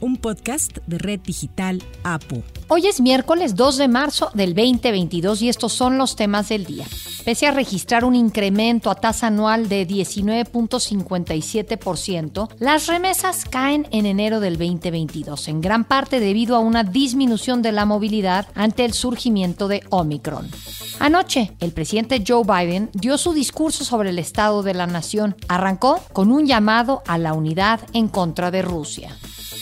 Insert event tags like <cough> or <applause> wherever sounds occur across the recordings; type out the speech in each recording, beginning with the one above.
un podcast de Red Digital APO. Hoy es miércoles 2 de marzo del 2022 y estos son los temas del día. Pese a registrar un incremento a tasa anual de 19.57%, las remesas caen en enero del 2022, en gran parte debido a una disminución de la movilidad ante el surgimiento de Omicron. Anoche, el presidente Joe Biden dio su discurso sobre el estado de la nación. Arrancó con un llamado a la unidad en contra de Rusia.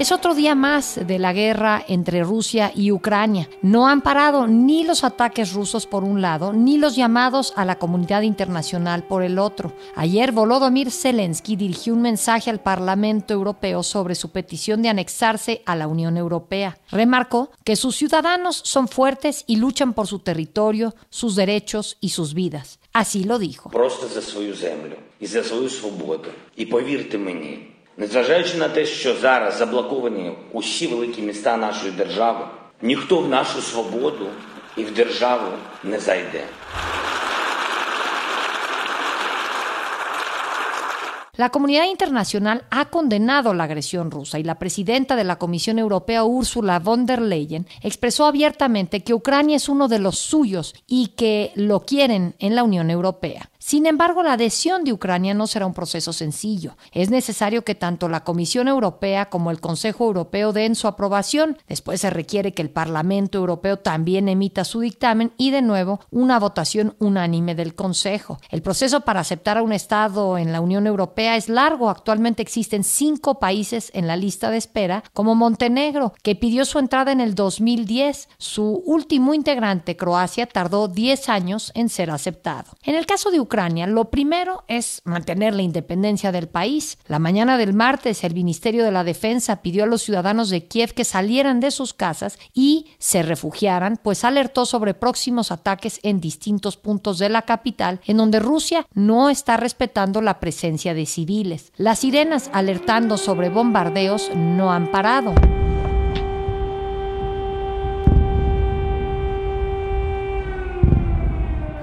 Es otro día más de la guerra entre Rusia y Ucrania. No han parado ni los ataques rusos por un lado, ni los llamados a la comunidad internacional por el otro. Ayer Volodymyr Zelensky dirigió un mensaje al Parlamento Europeo sobre su petición de anexarse a la Unión Europea. Remarcó que sus ciudadanos son fuertes y luchan por su territorio, sus derechos y sus vidas. Así lo dijo. Незважаючи на те, що зараз заблоковані усі великі міста нашої держави, ніхто в нашу свободу і в державу не зайде. La comunidad internacional ha condenado la agresión rusa y la presidenta de la Comisión Europea, Ursula von der Leyen, expresó abiertamente que Ucrania es uno de los suyos y que lo quieren en la Unión Europea. Sin embargo, la adhesión de Ucrania no será un proceso sencillo. Es necesario que tanto la Comisión Europea como el Consejo Europeo den su aprobación. Después se requiere que el Parlamento Europeo también emita su dictamen y, de nuevo, una votación unánime del Consejo. El proceso para aceptar a un Estado en la Unión Europea es largo. Actualmente existen cinco países en la lista de espera, como Montenegro, que pidió su entrada en el 2010. Su último integrante, Croacia, tardó 10 años en ser aceptado. En el caso de lo primero es mantener la independencia del país. La mañana del martes, el Ministerio de la Defensa pidió a los ciudadanos de Kiev que salieran de sus casas y se refugiaran, pues alertó sobre próximos ataques en distintos puntos de la capital, en donde Rusia no está respetando la presencia de civiles. Las sirenas alertando sobre bombardeos no han parado.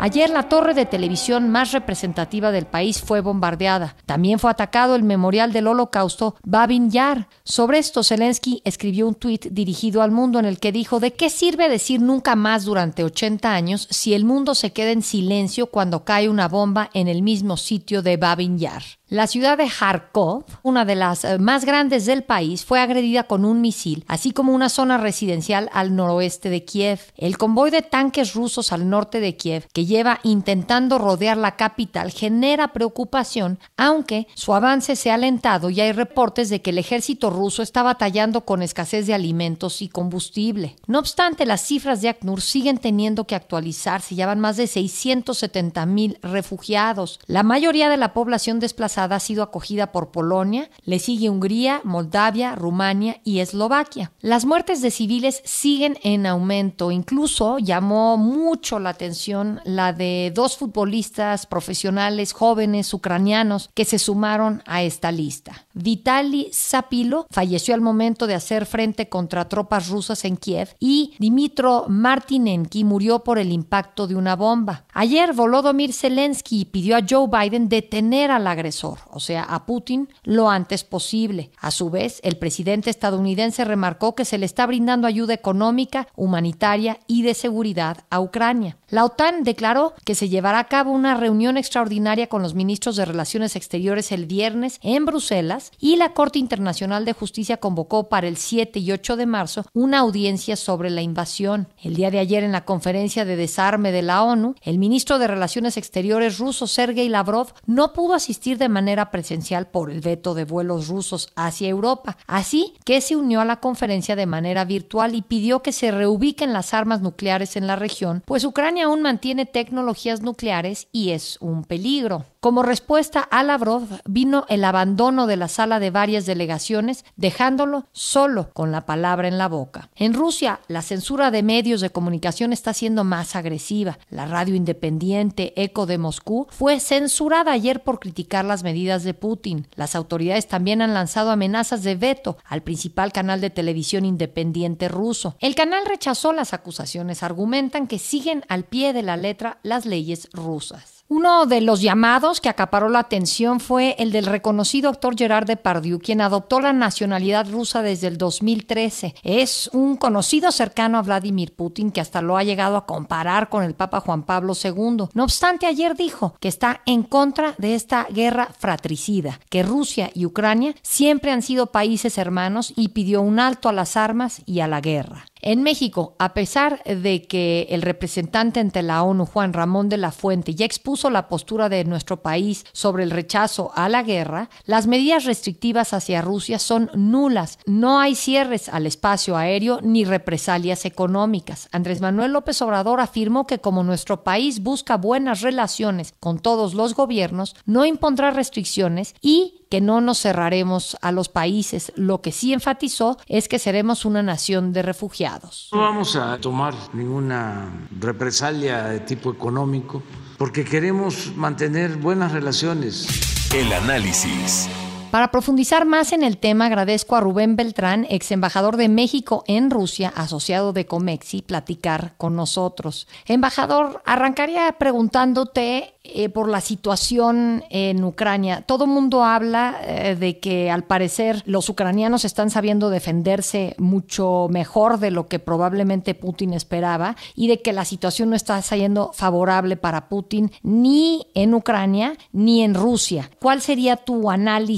Ayer la torre de televisión más representativa del país fue bombardeada. También fue atacado el memorial del holocausto Babin Yar. Sobre esto, Zelensky escribió un tuit dirigido al mundo en el que dijo ¿De qué sirve decir nunca más durante 80 años si el mundo se queda en silencio cuando cae una bomba en el mismo sitio de Babin Yar? La ciudad de Kharkov, una de las eh, más grandes del país, fue agredida con un misil, así como una zona residencial al noroeste de Kiev. El convoy de tanques rusos al norte de Kiev, que lleva intentando rodear la capital, genera preocupación, aunque su avance se ha alentado y hay reportes de que el ejército ruso está batallando con escasez de alimentos y combustible. No obstante, las cifras de ACNUR siguen teniendo que actualizarse, ya van más de 670 mil refugiados. La mayoría de la población desplazada ha sido acogida por Polonia, le sigue Hungría, Moldavia, Rumania y Eslovaquia. Las muertes de civiles siguen en aumento, incluso llamó mucho la atención la de dos futbolistas profesionales jóvenes ucranianos que se sumaron a esta lista. Vitaly Zapilo falleció al momento de hacer frente contra tropas rusas en Kiev y Dimitro Martinenki murió por el impacto de una bomba. Ayer Volodymyr Zelensky pidió a Joe Biden detener al agresor o sea, a Putin, lo antes posible. A su vez, el presidente estadounidense remarcó que se le está brindando ayuda económica, humanitaria y de seguridad a Ucrania. La OTAN declaró que se llevará a cabo una reunión extraordinaria con los ministros de Relaciones Exteriores el viernes en Bruselas y la Corte Internacional de Justicia convocó para el 7 y 8 de marzo una audiencia sobre la invasión. El día de ayer en la conferencia de desarme de la ONU, el ministro de Relaciones Exteriores ruso Sergei Lavrov no pudo asistir de manera presencial por el veto de vuelos rusos hacia Europa, así que se unió a la conferencia de manera virtual y pidió que se reubiquen las armas nucleares en la región, pues Ucrania aún mantiene tecnologías nucleares y es un peligro. Como respuesta a Lavrov vino el abandono de la sala de varias delegaciones, dejándolo solo con la palabra en la boca. En Rusia, la censura de medios de comunicación está siendo más agresiva. La radio independiente Eco de Moscú fue censurada ayer por criticar las medidas de Putin. Las autoridades también han lanzado amenazas de veto al principal canal de televisión independiente ruso. El canal rechazó las acusaciones, argumentan que siguen al pie de la letra las leyes rusas. Uno de los llamados que acaparó la atención fue el del reconocido actor Gerard Depardieu, quien adoptó la nacionalidad rusa desde el 2013. Es un conocido cercano a Vladimir Putin que hasta lo ha llegado a comparar con el Papa Juan Pablo II. No obstante, ayer dijo que está en contra de esta guerra fratricida, que Rusia y Ucrania siempre han sido países hermanos y pidió un alto a las armas y a la guerra. En México, a pesar de que el representante ante la ONU, Juan Ramón de la Fuente, ya expuso la postura de nuestro país sobre el rechazo a la guerra, las medidas restrictivas hacia Rusia son nulas. No hay cierres al espacio aéreo ni represalias económicas. Andrés Manuel López Obrador afirmó que como nuestro país busca buenas relaciones con todos los gobiernos, no impondrá restricciones y que no nos cerraremos a los países. Lo que sí enfatizó es que seremos una nación de refugiados. No vamos a tomar ninguna represalia de tipo económico porque queremos mantener buenas relaciones. El análisis. Para profundizar más en el tema, agradezco a Rubén Beltrán, ex embajador de México en Rusia, asociado de Comexi, platicar con nosotros. Embajador, arrancaría preguntándote eh, por la situación en Ucrania. Todo mundo habla eh, de que al parecer los ucranianos están sabiendo defenderse mucho mejor de lo que probablemente Putin esperaba y de que la situación no está saliendo favorable para Putin ni en Ucrania ni en Rusia. ¿Cuál sería tu análisis?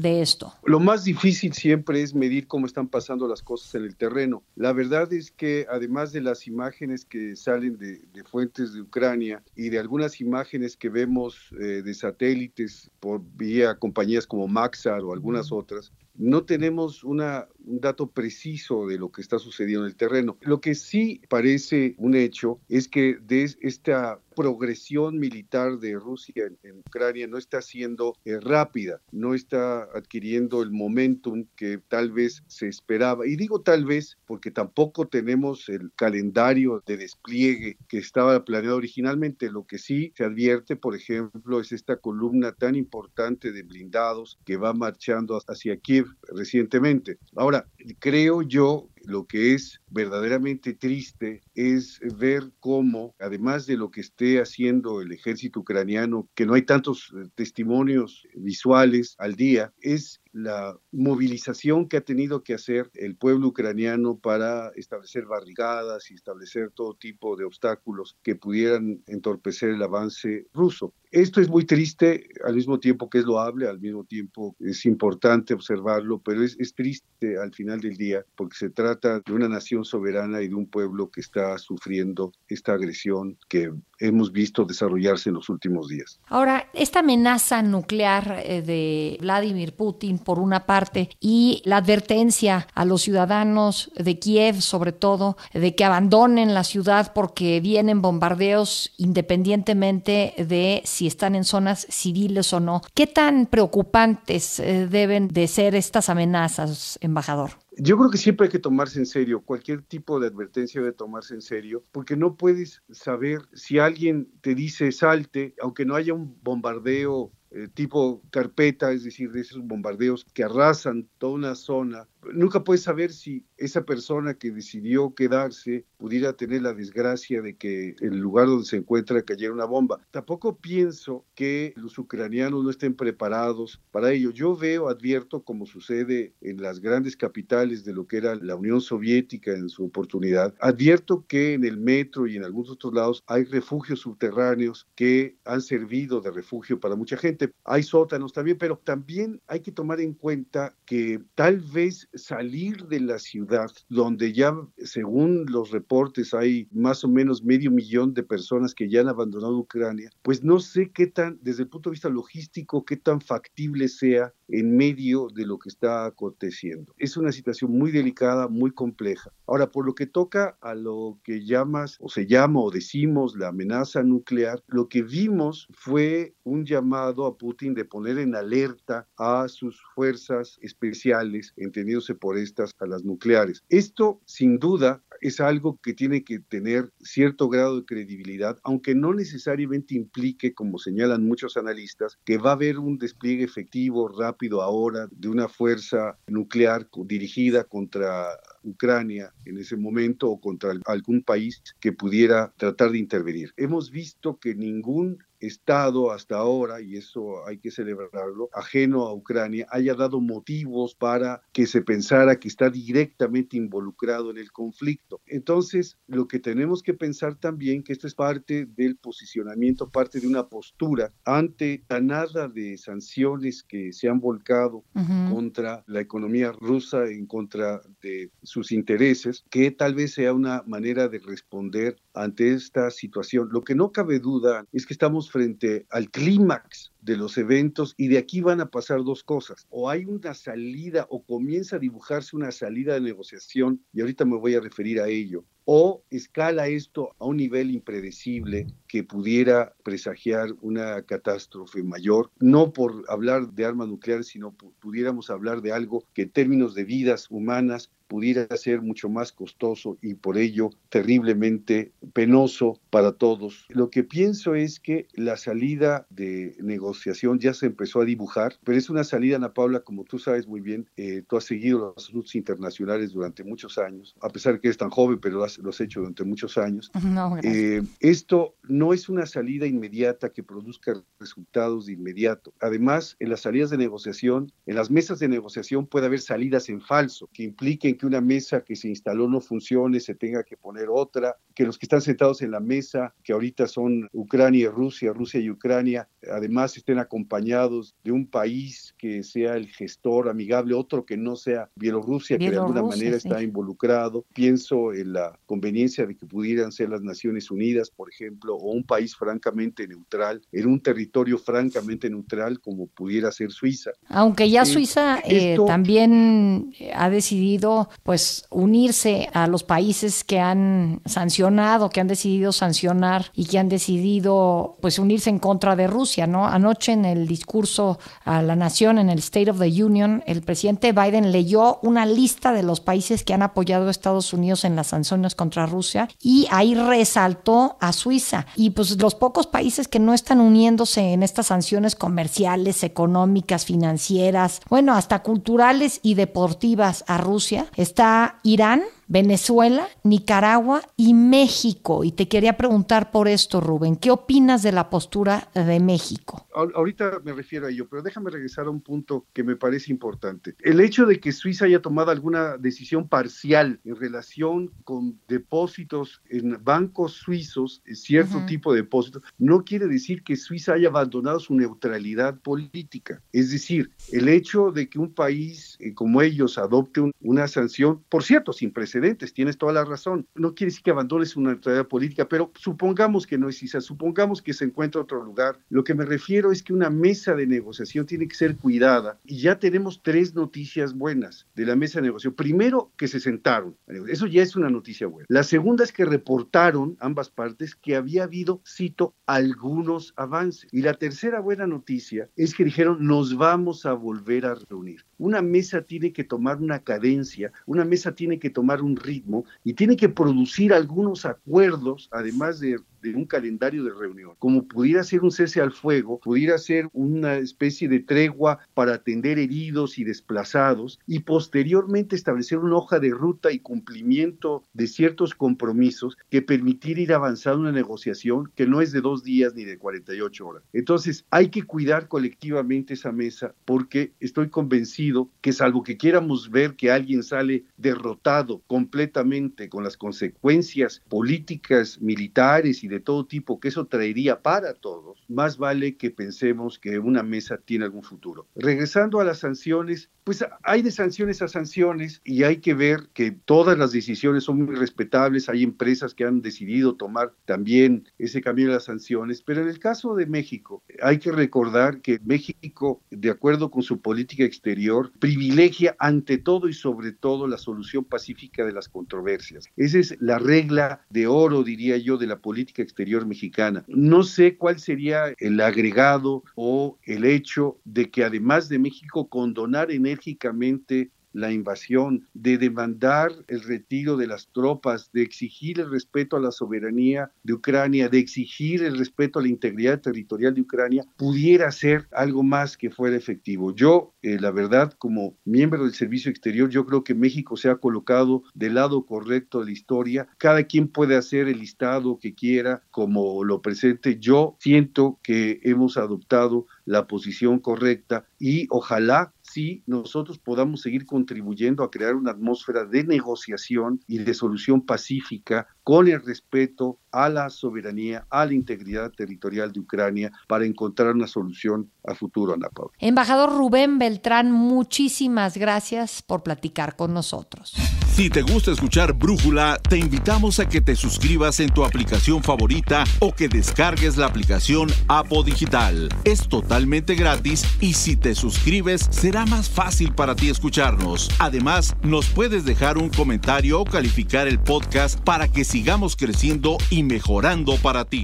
de esto? Lo más difícil siempre es medir cómo están pasando las cosas en el terreno. La verdad es que además de las imágenes que salen de, fuentes de Ucrania y de algunas imágenes que vemos eh, de satélites por vía compañías como Maxar o algunas otras, no tenemos una, un dato preciso de lo que está sucediendo en el terreno. Lo que sí parece un hecho es que de esta progresión militar de Rusia en, Ucrania no está siendo eh, rápida, no está adquiriendo el momentum que tal vez se esperaba. Y digo tal vez porque tampoco tenemos el calendario de despliegue que estaba planeado originalmente. Lo que sí se advierte, por ejemplo, es esta columna tan importante de blindados que va marchando hacia Kiev recientemente. Ahora, creo yo lo que es verdaderamente triste es ver cómo, además de lo que esté haciendo el ejército ucraniano, que no hay tantos eh, testimonios visuales al día, es la movilización que ha tenido que hacer el pueblo ucraniano para establecer barricadas y establecer todo tipo de obstáculos que pudieran entorpecer el avance ruso. Esto es muy triste, al mismo tiempo que es loable, al mismo tiempo es importante observarlo, pero es, es triste al final del día porque se trata de una nación soberana y de un pueblo que está sufriendo esta agresión que hemos visto desarrollarse en los últimos días. Ahora, esta amenaza nuclear eh, de Vladimir Putin, por una parte, y la advertencia a los ciudadanos de Kiev, sobre todo, de que abandonen la ciudad porque vienen bombardeos independientemente de si están en zonas civiles o no. ¿Qué tan preocupantes eh, deben de ser estas amenazas, embajador? Yo creo que siempre hay que tomarse en serio, cualquier tipo de advertencia debe tomarse en serio, porque no puedes saber si alguien te dice salte, aunque no haya un bombardeo eh, tipo carpeta, es decir, de esos bombardeos que arrasan toda una zona. Nunca puedes saber si esa persona que decidió quedarse pudiera tener la desgracia de que el lugar donde se encuentra cayera una bomba. Tampoco pienso que los ucranianos no estén preparados para ello. Yo veo, advierto, como sucede en las grandes capitales de lo que era la Unión Soviética en su oportunidad, advierto que en el metro y en algunos otros lados hay refugios subterráneos que han servido de refugio para mucha gente hay sótanos también, pero también hay que tomar en cuenta que tal vez salir de la ciudad, donde ya, según los reportes, hay más o menos medio millón de personas que ya han abandonado Ucrania, pues no sé qué tan, desde el punto de vista logístico, qué tan factible sea en medio de lo que está aconteciendo. Es una situación muy delicada, muy compleja. Ahora, por lo que toca a lo que llamas o se llama o decimos la amenaza nuclear, lo que vimos fue un llamado a Putin de poner en alerta a sus fuerzas especiales, entendiéndose por estas a las nucleares. Esto, sin duda, es algo que tiene que tener cierto grado de credibilidad, aunque no necesariamente implique, como señalan muchos analistas, que va a haber un despliegue efectivo, rápido ahora de una fuerza nuclear dirigida contra Ucrania en ese momento o contra algún país que pudiera tratar de intervenir. Hemos visto que ningún Estado hasta ahora, y eso hay que celebrarlo, ajeno a Ucrania, haya dado motivos para que se pensara que está directamente involucrado en el conflicto. Entonces, lo que tenemos que pensar también que esto es parte del posicionamiento, parte de una postura ante la nada de sanciones que se han volcado contra la economía rusa, en contra de sus intereses, que tal vez sea una manera de responder ante esta situación. Lo que no cabe duda es que estamos frente al clímax de los eventos y de aquí van a pasar dos cosas. O hay una salida o comienza a dibujarse una salida de negociación y ahorita me voy a referir a ello. O escala esto a un nivel impredecible que pudiera presagiar una catástrofe mayor, no por hablar de armas nucleares, sino pudiéramos hablar de algo que en términos de vidas humanas pudiera ser mucho más costoso y por ello terriblemente penoso para todos. Lo que pienso es que la salida de negociación ya se empezó a dibujar, pero es una salida, Ana Paula, como tú sabes muy bien, eh, tú has seguido los asuntos internacionales durante muchos años, a pesar de que eres tan joven, pero lo has, hecho durante muchos años. <laughs> eh, esto no es una salida inmediata que produzca resultados de inmediato. Además, en las salidas de negociación, en las mesas de negociación puede haber salidas en falso que impliquen que una mesa que se instaló no funcione, se tenga que poner otra, que los que están sentados en la mesa, que ahorita son Ucrania y Rusia, Rusia y Ucrania, además estén acompañados de un país que sea el gestor amigable, otro que no sea Bielorrusia, que de alguna manera está involucrado. Pienso en la conveniencia de que pudieran ser las Naciones Unidas, por ejemplo, o un país francamente neutral, en un territorio francamente neutral como pudiera ser Suiza. Aunque ya Suiza eh, también ha decidido pues unirse a los países que han sancionado, que han decidido sancionar y que han decidido pues unirse en contra de Rusia, ¿no? En el discurso a la nación en el State of the Union, el presidente Biden leyó una lista de los países que han apoyado a Estados Unidos en las sanciones contra Rusia y ahí resaltó a Suiza. Y pues los pocos países que no están uniéndose en estas sanciones comerciales, económicas, financieras, bueno, hasta culturales y deportivas a Rusia está Irán, Venezuela, Nicaragua y México. Y te quería preguntar por esto, Rubén, ¿qué opinas de la postura de México? Ahorita me refiero a ello, pero déjame regresar a un punto que me parece importante. El hecho de que Suiza haya tomado alguna decisión parcial en relación con depósitos en bancos suizos, cierto tipo de depósitos, no quiere decir que Suiza haya abandonado su neutralidad política. Es decir, el hecho de que un país eh, como ellos adopte una sanción, por cierto, sin precedentes, tienes toda la razón. No quiere decir que abandones una neutralidad política, pero supongamos que no es ISA, supongamos que se encuentra otro lugar. Lo que me refiero es que una mesa de negociación tiene que ser cuidada y ya tenemos tres noticias buenas de la mesa de negociación. Primero, que se sentaron. Eso ya es una noticia buena. La segunda es que reportaron ambas partes que había habido, cito, algunos avances. Y la tercera buena noticia es que dijeron, nos vamos a volver a reunir. Una mesa tiene que tomar una cadencia, una mesa tiene que tomar un ritmo y tiene que producir algunos acuerdos, además de un calendario de reunión, como pudiera ser un cese al fuego, pudiera ser una especie de tregua para atender heridos y desplazados y posteriormente establecer una hoja de ruta y cumplimiento de ciertos compromisos que permitiera ir avanzando una negociación que no es de dos días ni de 48 horas. Entonces, hay que cuidar colectivamente esa mesa porque estoy convencido que salvo que quieramos ver que alguien sale derrotado completamente con las consecuencias políticas, militares y de todo tipo que eso traería para todos, más vale que pensemos que una mesa tiene algún futuro. Regresando a las sanciones, pues hay de sanciones a sanciones y hay que ver que todas las decisiones son muy respetables, hay empresas que han decidido tomar también ese camino de las sanciones, pero en el caso de México hay que recordar que México, de acuerdo con su política exterior, privilegia ante todo y sobre todo la solución pacífica de las controversias. Esa es la regla de oro, diría yo, de la política exterior mexicana. No sé cuál sería el agregado o el hecho de que además de México condonar enérgicamente la invasión, de demandar el retiro de las tropas, de exigir el respeto a la soberanía de Ucrania, de exigir el respeto a la integridad territorial de Ucrania, pudiera ser algo más que fuera efectivo. Yo, eh, la verdad, como miembro del Servicio Exterior, yo creo que México se ha colocado del lado correcto de la historia. Cada quien puede hacer el listado que quiera, como lo presente. Yo siento que hemos adoptado la posición correcta y ojalá sí nosotros podamos seguir contribuyendo a crear una atmósfera de negociación y de solución pacífica con el respeto a la soberanía, a la integridad territorial de Ucrania para encontrar una solución a futuro, Ana Paula. Embajador Rubén Beltrán, muchísimas gracias por platicar con nosotros. Si te gusta escuchar Brújula, te invitamos a que te suscribas en tu aplicación favorita o que descargues la aplicación Apo Digital. Es totalmente gratis y si te suscribes será más fácil para ti escucharnos. Además, nos puedes dejar un comentario o calificar el podcast para que sigamos creciendo y mejorando para ti.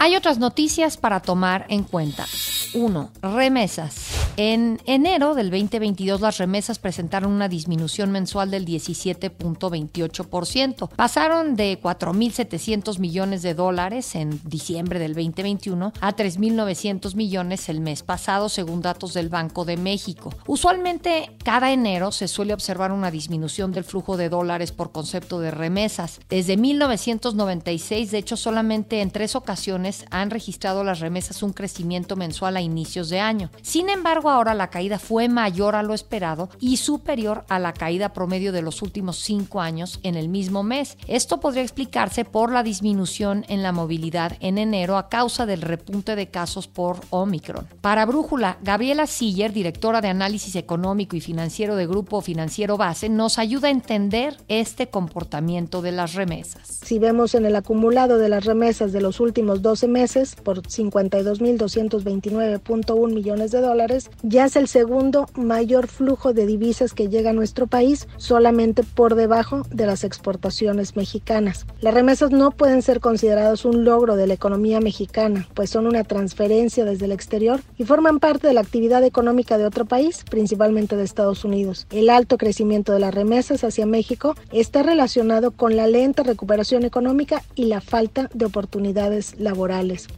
Hay otras noticias para tomar en cuenta. 1. Remesas. En enero del 2022 las remesas presentaron una disminución mensual del 17.28%. Pasaron de 4.700 millones de dólares en diciembre del 2021 a 3.900 millones el mes pasado, según datos del Banco de México. Usualmente cada enero se suele observar una disminución del flujo de dólares por concepto de remesas. Desde 1996, de hecho, solamente en tres ocasiones han registrado las remesas un crecimiento mensual a inicios de año. Sin embargo, ahora la caída fue mayor a lo esperado y superior a la caída promedio de los últimos cinco años en el mismo mes. Esto podría explicarse por la disminución en la movilidad en enero a causa del repunte de casos por Omicron. Para Brújula, Gabriela Siller, directora de análisis económico y financiero de Grupo Financiero Base, nos ayuda a entender este comportamiento de las remesas. Si vemos en el acumulado de las remesas de los últimos 12 meses por 52.229.1 millones de dólares, ya es el segundo mayor flujo de divisas que llega a nuestro país, solamente por debajo de las exportaciones mexicanas. Las remesas no pueden ser consideradas un logro de la economía mexicana, pues son una transferencia desde el exterior y forman parte de la actividad económica de otro país, principalmente de Estados Unidos. El alto crecimiento de las remesas hacia México está relacionado con la lenta recuperación económica y la falta de oportunidades laborales.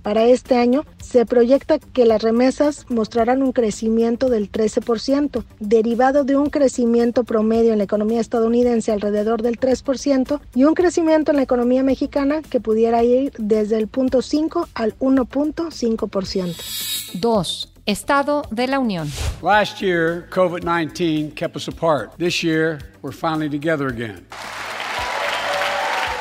Para este año se proyecta que las remesas mostrarán un crecimiento del 13%, derivado de un crecimiento promedio en la economía estadounidense alrededor del 3% y un crecimiento en la economía mexicana que pudiera ir desde el 0.5 al 1.5%. 2. Estado de la Unión. Last year, COVID-19 kept us apart. This year, we're finally together again.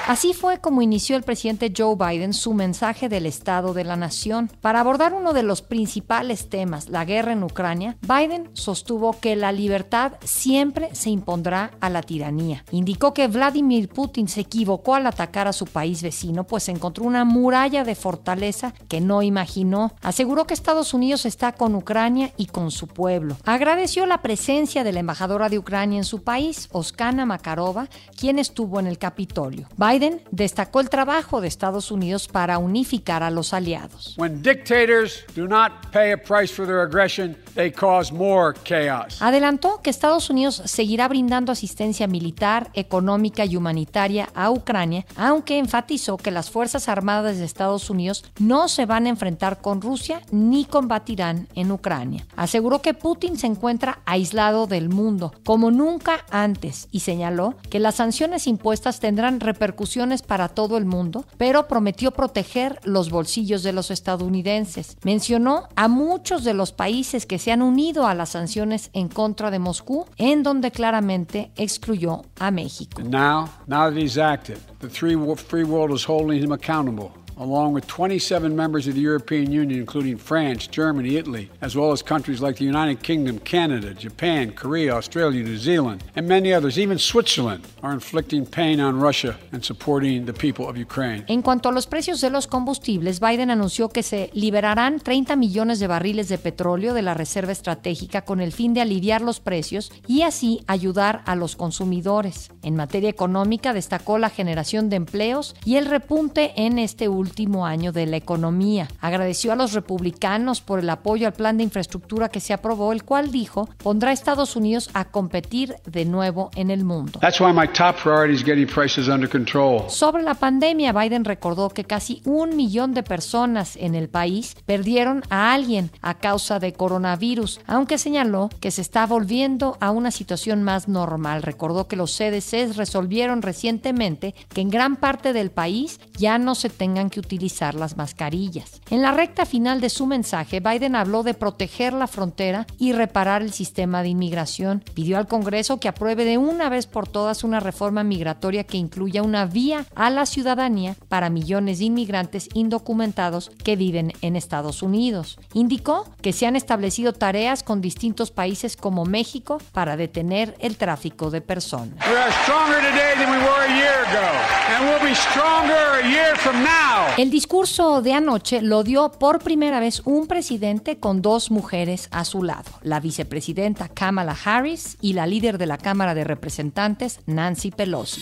Así fue como inició el presidente Joe Biden su mensaje del Estado de la Nación. Para abordar uno de los principales temas, la guerra en Ucrania, Biden sostuvo que la libertad siempre se impondrá a la tiranía. Indicó que Vladimir Putin se equivocó al atacar a su país vecino, pues encontró una muralla de fortaleza que no imaginó. Aseguró que Estados Unidos está con Ucrania y con su pueblo. Agradeció la presencia de la embajadora de Ucrania en su país, Oskana Makarova, quien estuvo en el Capitolio. Biden destacó el trabajo de Estados Unidos para unificar a los aliados. When dictators do not pay a price for their aggression, they cause more chaos. Adelantó que Estados Unidos seguirá brindando asistencia militar, económica y humanitaria a Ucrania, aunque enfatizó que las Fuerzas Armadas de Estados Unidos no se van a enfrentar con Rusia ni combatirán en Ucrania. Aseguró que Putin se encuentra aislado del mundo, como nunca antes, y señaló que las sanciones impuestas tendrán repercusiones para todo el mundo, pero prometió proteger los bolsillos de los estadounidenses. Mencionó a muchos de los países que se han unido a las sanciones en contra de Moscú, en donde claramente excluyó a México. Now, now that he's acted, the free world is holding him accountable along with 27 members of the European Union, including France, Germany, Italy, as well as countries like the United Kingdom, Canada, Japan, Korea, Australia, New Zealand, and many others, even Switzerland, are inflicting pain on Russia and supporting the people of Ukraine. En cuanto a los precios de los combustibles, Biden anunció que se liberarán 30 millones de barriles de petróleo de la Reserva Estratégica con el fin de aliviar los precios y así ayudar a los consumidores. En materia económica, destacó la generación de empleos y el repunte en este último año de la economía. Agradeció a los republicanos por el apoyo al plan de infraestructura que se aprobó, el cual dijo pondrá a Estados Unidos a competir de nuevo en el mundo. That's why my top priority is getting prices under control. Sobre la pandemia, Biden recordó que casi un millón de personas en el país perdieron a alguien a causa de coronavirus, aunque señaló que se está volviendo a una situación más normal. Recordó que los CDCs resolvieron recientemente que en gran parte del país ya no se tengan utilizar las mascarillas. En la recta final de su mensaje, Biden habló de proteger la frontera y reparar el sistema de inmigración. Pidió al Congreso que apruebe de una vez por todas una reforma migratoria que incluya una vía a la ciudadanía para millones de inmigrantes indocumentados que viven en Estados Unidos. Indicó que se han establecido tareas con distintos países como México para detener el tráfico de personas. We are stronger today than we were a year ago, and we'll be stronger a year from now. El discurso de anoche lo dio por primera vez un presidente con dos mujeres a su lado, la vicepresidenta Kamala Harris y la líder de la Cámara de Representantes, Nancy Pelosi.